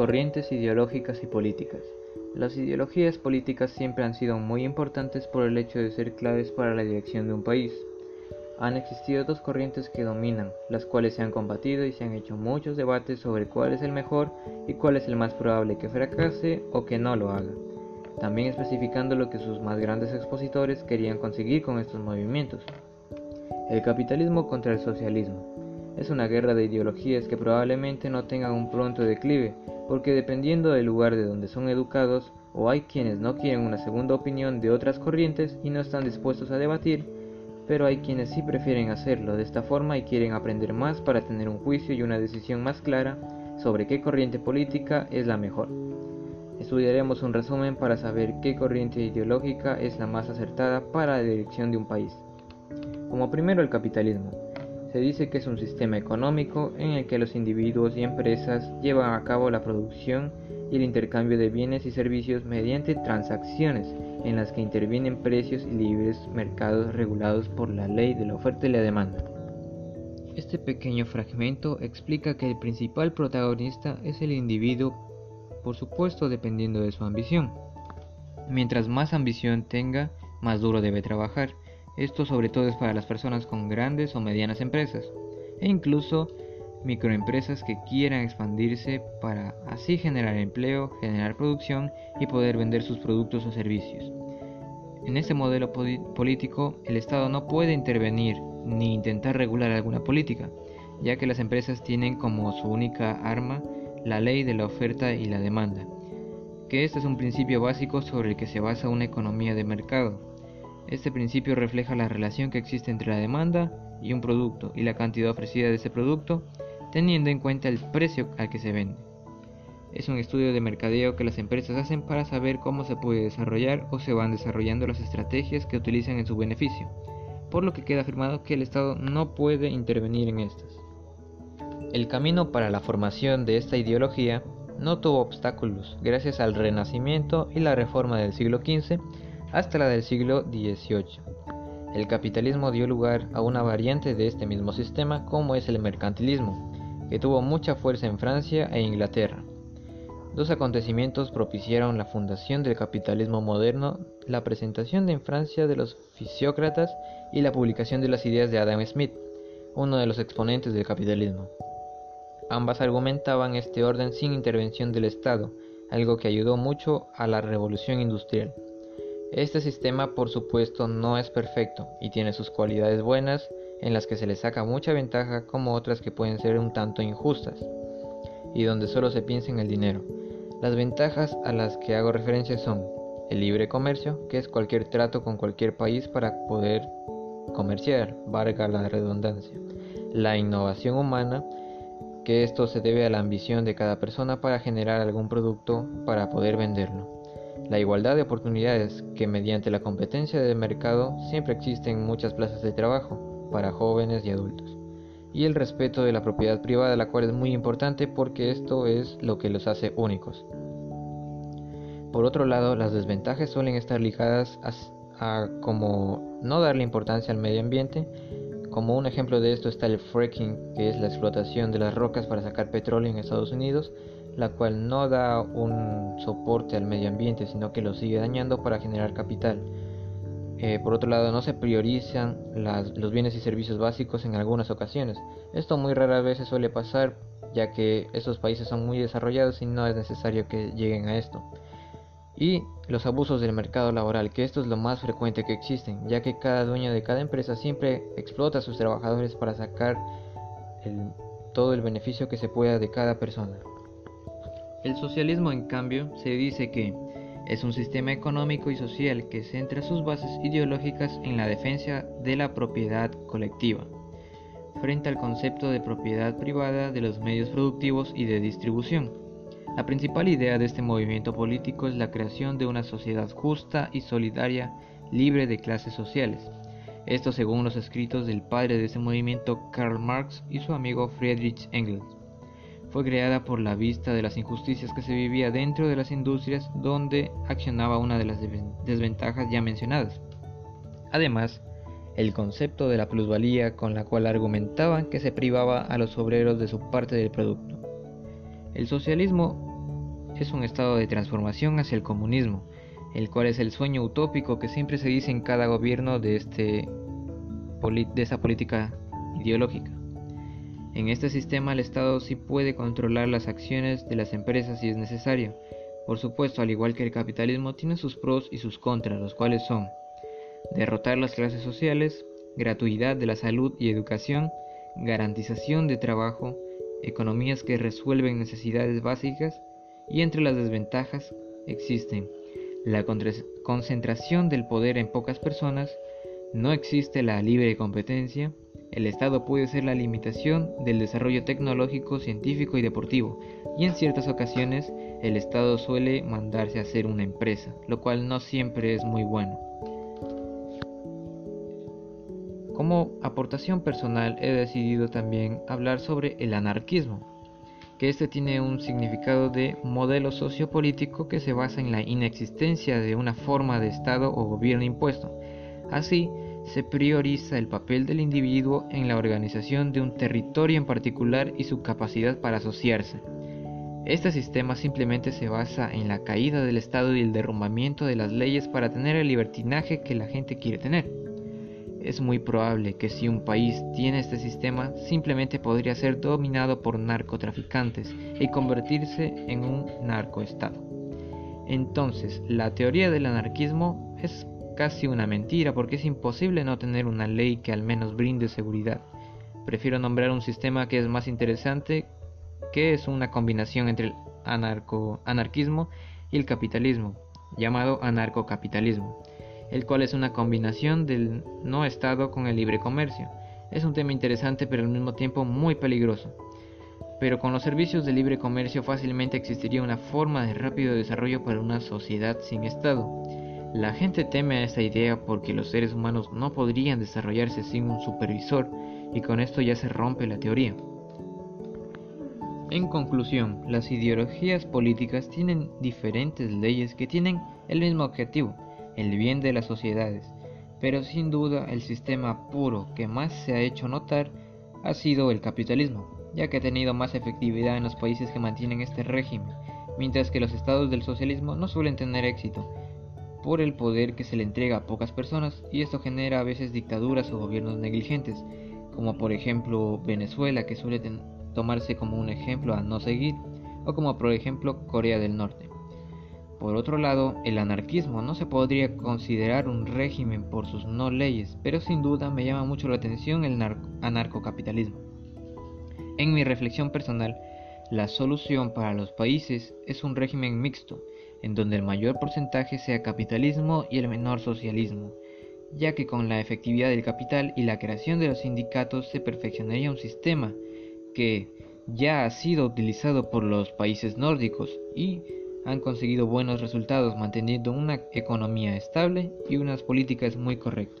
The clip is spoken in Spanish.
Corrientes ideológicas y políticas. Las ideologías políticas siempre han sido muy importantes por el hecho de ser claves para la dirección de un país. Han existido dos corrientes que dominan, las cuales se han combatido y se han hecho muchos debates sobre cuál es el mejor y cuál es el más probable que fracase o que no lo haga, también especificando lo que sus más grandes expositores querían conseguir con estos movimientos. El capitalismo contra el socialismo. Es una guerra de ideologías que probablemente no tengan un pronto declive, porque dependiendo del lugar de donde son educados, o hay quienes no quieren una segunda opinión de otras corrientes y no están dispuestos a debatir, pero hay quienes sí prefieren hacerlo de esta forma y quieren aprender más para tener un juicio y una decisión más clara sobre qué corriente política es la mejor. Estudiaremos un resumen para saber qué corriente ideológica es la más acertada para la dirección de un país. Como primero el capitalismo. Se dice que es un sistema económico en el que los individuos y empresas llevan a cabo la producción y el intercambio de bienes y servicios mediante transacciones en las que intervienen precios y libres mercados regulados por la ley de la oferta y la demanda. Este pequeño fragmento explica que el principal protagonista es el individuo, por supuesto dependiendo de su ambición. Mientras más ambición tenga, más duro debe trabajar. Esto sobre todo es para las personas con grandes o medianas empresas e incluso microempresas que quieran expandirse para así generar empleo, generar producción y poder vender sus productos o servicios. En este modelo político, el Estado no puede intervenir ni intentar regular alguna política, ya que las empresas tienen como su única arma la ley de la oferta y la demanda, que este es un principio básico sobre el que se basa una economía de mercado. Este principio refleja la relación que existe entre la demanda y un producto y la cantidad ofrecida de ese producto teniendo en cuenta el precio al que se vende. Es un estudio de mercadeo que las empresas hacen para saber cómo se puede desarrollar o se van desarrollando las estrategias que utilizan en su beneficio, por lo que queda afirmado que el Estado no puede intervenir en estas. El camino para la formación de esta ideología no tuvo obstáculos gracias al Renacimiento y la Reforma del siglo XV hasta la del siglo XVIII. El capitalismo dio lugar a una variante de este mismo sistema como es el mercantilismo, que tuvo mucha fuerza en Francia e Inglaterra. Dos acontecimientos propiciaron la fundación del capitalismo moderno, la presentación en Francia de los fisiócratas y la publicación de las ideas de Adam Smith, uno de los exponentes del capitalismo. Ambas argumentaban este orden sin intervención del Estado, algo que ayudó mucho a la revolución industrial. Este sistema por supuesto no es perfecto y tiene sus cualidades buenas en las que se le saca mucha ventaja como otras que pueden ser un tanto injustas y donde solo se piensa en el dinero. Las ventajas a las que hago referencia son el libre comercio, que es cualquier trato con cualquier país para poder comerciar, valga la redundancia. La innovación humana, que esto se debe a la ambición de cada persona para generar algún producto para poder venderlo. La igualdad de oportunidades, que mediante la competencia de mercado siempre existen muchas plazas de trabajo para jóvenes y adultos. Y el respeto de la propiedad privada, la cual es muy importante porque esto es lo que los hace únicos. Por otro lado, las desventajas suelen estar ligadas a, como no darle importancia al medio ambiente. Como un ejemplo de esto está el fracking, que es la explotación de las rocas para sacar petróleo en Estados Unidos, la cual no da un soporte al medio ambiente, sino que lo sigue dañando para generar capital. Eh, por otro lado, no se priorizan los bienes y servicios básicos en algunas ocasiones. Esto muy rara vez suele pasar, ya que estos países son muy desarrollados y no es necesario que lleguen a esto. Y los abusos del mercado laboral, que esto es lo más frecuente que existen, ya que cada dueño de cada empresa siempre explota a sus trabajadores para sacar todo el beneficio que se pueda de cada persona. El socialismo, en cambio, se dice que es un sistema económico y social que centra sus bases ideológicas en la defensa de la propiedad colectiva, frente al concepto de propiedad privada de los medios productivos y de distribución. La principal idea de este movimiento político es la creación de una sociedad justa y solidaria, libre de clases sociales. Esto según los escritos del padre de este movimiento Karl Marx y su amigo Friedrich Engels fue creada por la vista de las injusticias que se vivía dentro de las industrias donde accionaba una de las desventajas ya mencionadas. Además, el concepto de la plusvalía con la cual argumentaban que se privaba a los obreros de su parte del producto. El socialismo es un estado de transformación hacia el comunismo, el cual es el sueño utópico que siempre se dice en cada gobierno de, este, de esa política ideológica. En este sistema el Estado sí puede controlar las acciones de las empresas si es necesario. Por supuesto, al igual que el capitalismo, tiene sus pros y sus contras, los cuales son derrotar las clases sociales, gratuidad de la salud y educación, garantización de trabajo, economías que resuelven necesidades básicas y entre las desventajas existen la concentración del poder en pocas personas, no existe la libre competencia, el Estado puede ser la limitación del desarrollo tecnológico, científico y deportivo, y en ciertas ocasiones el Estado suele mandarse a ser una empresa, lo cual no siempre es muy bueno. Como aportación personal he decidido también hablar sobre el anarquismo, que este tiene un significado de modelo sociopolítico que se basa en la inexistencia de una forma de Estado o gobierno impuesto. Así, se prioriza el papel del individuo en la organización de un territorio en particular y su capacidad para asociarse. Este sistema simplemente se basa en la caída del Estado y el derrumbamiento de las leyes para tener el libertinaje que la gente quiere tener. Es muy probable que si un país tiene este sistema, simplemente podría ser dominado por narcotraficantes y convertirse en un narcoestado. Entonces, la teoría del anarquismo es casi una mentira porque es imposible no tener una ley que al menos brinde seguridad. Prefiero nombrar un sistema que es más interesante, que es una combinación entre el anarquismo y el capitalismo, llamado anarcocapitalismo el cual es una combinación del no Estado con el libre comercio. Es un tema interesante pero al mismo tiempo muy peligroso. Pero con los servicios de libre comercio fácilmente existiría una forma de rápido desarrollo para una sociedad sin Estado. La gente teme a esta idea porque los seres humanos no podrían desarrollarse sin un supervisor y con esto ya se rompe la teoría. En conclusión, las ideologías políticas tienen diferentes leyes que tienen el mismo objetivo, el bien de las sociedades, pero sin duda el sistema puro que más se ha hecho notar ha sido el capitalismo, ya que ha tenido más efectividad en los países que mantienen este régimen, mientras que los estados del socialismo no suelen tener éxito por el poder que se le entrega a pocas personas y esto genera a veces dictaduras o gobiernos negligentes, como por ejemplo Venezuela que suele tomarse como un ejemplo a no seguir, o como por ejemplo Corea del Norte. Por otro lado, el anarquismo no se podría considerar un régimen por sus no leyes, pero sin duda me llama mucho la atención el anarcocapitalismo. En mi reflexión personal, la solución para los países es un régimen mixto, en donde el mayor porcentaje sea capitalismo y el menor socialismo, ya que con la efectividad del capital y la creación de los sindicatos se perfeccionaría un sistema que ya ha sido utilizado por los países nórdicos y han conseguido buenos resultados manteniendo una economía estable y unas políticas muy correctas.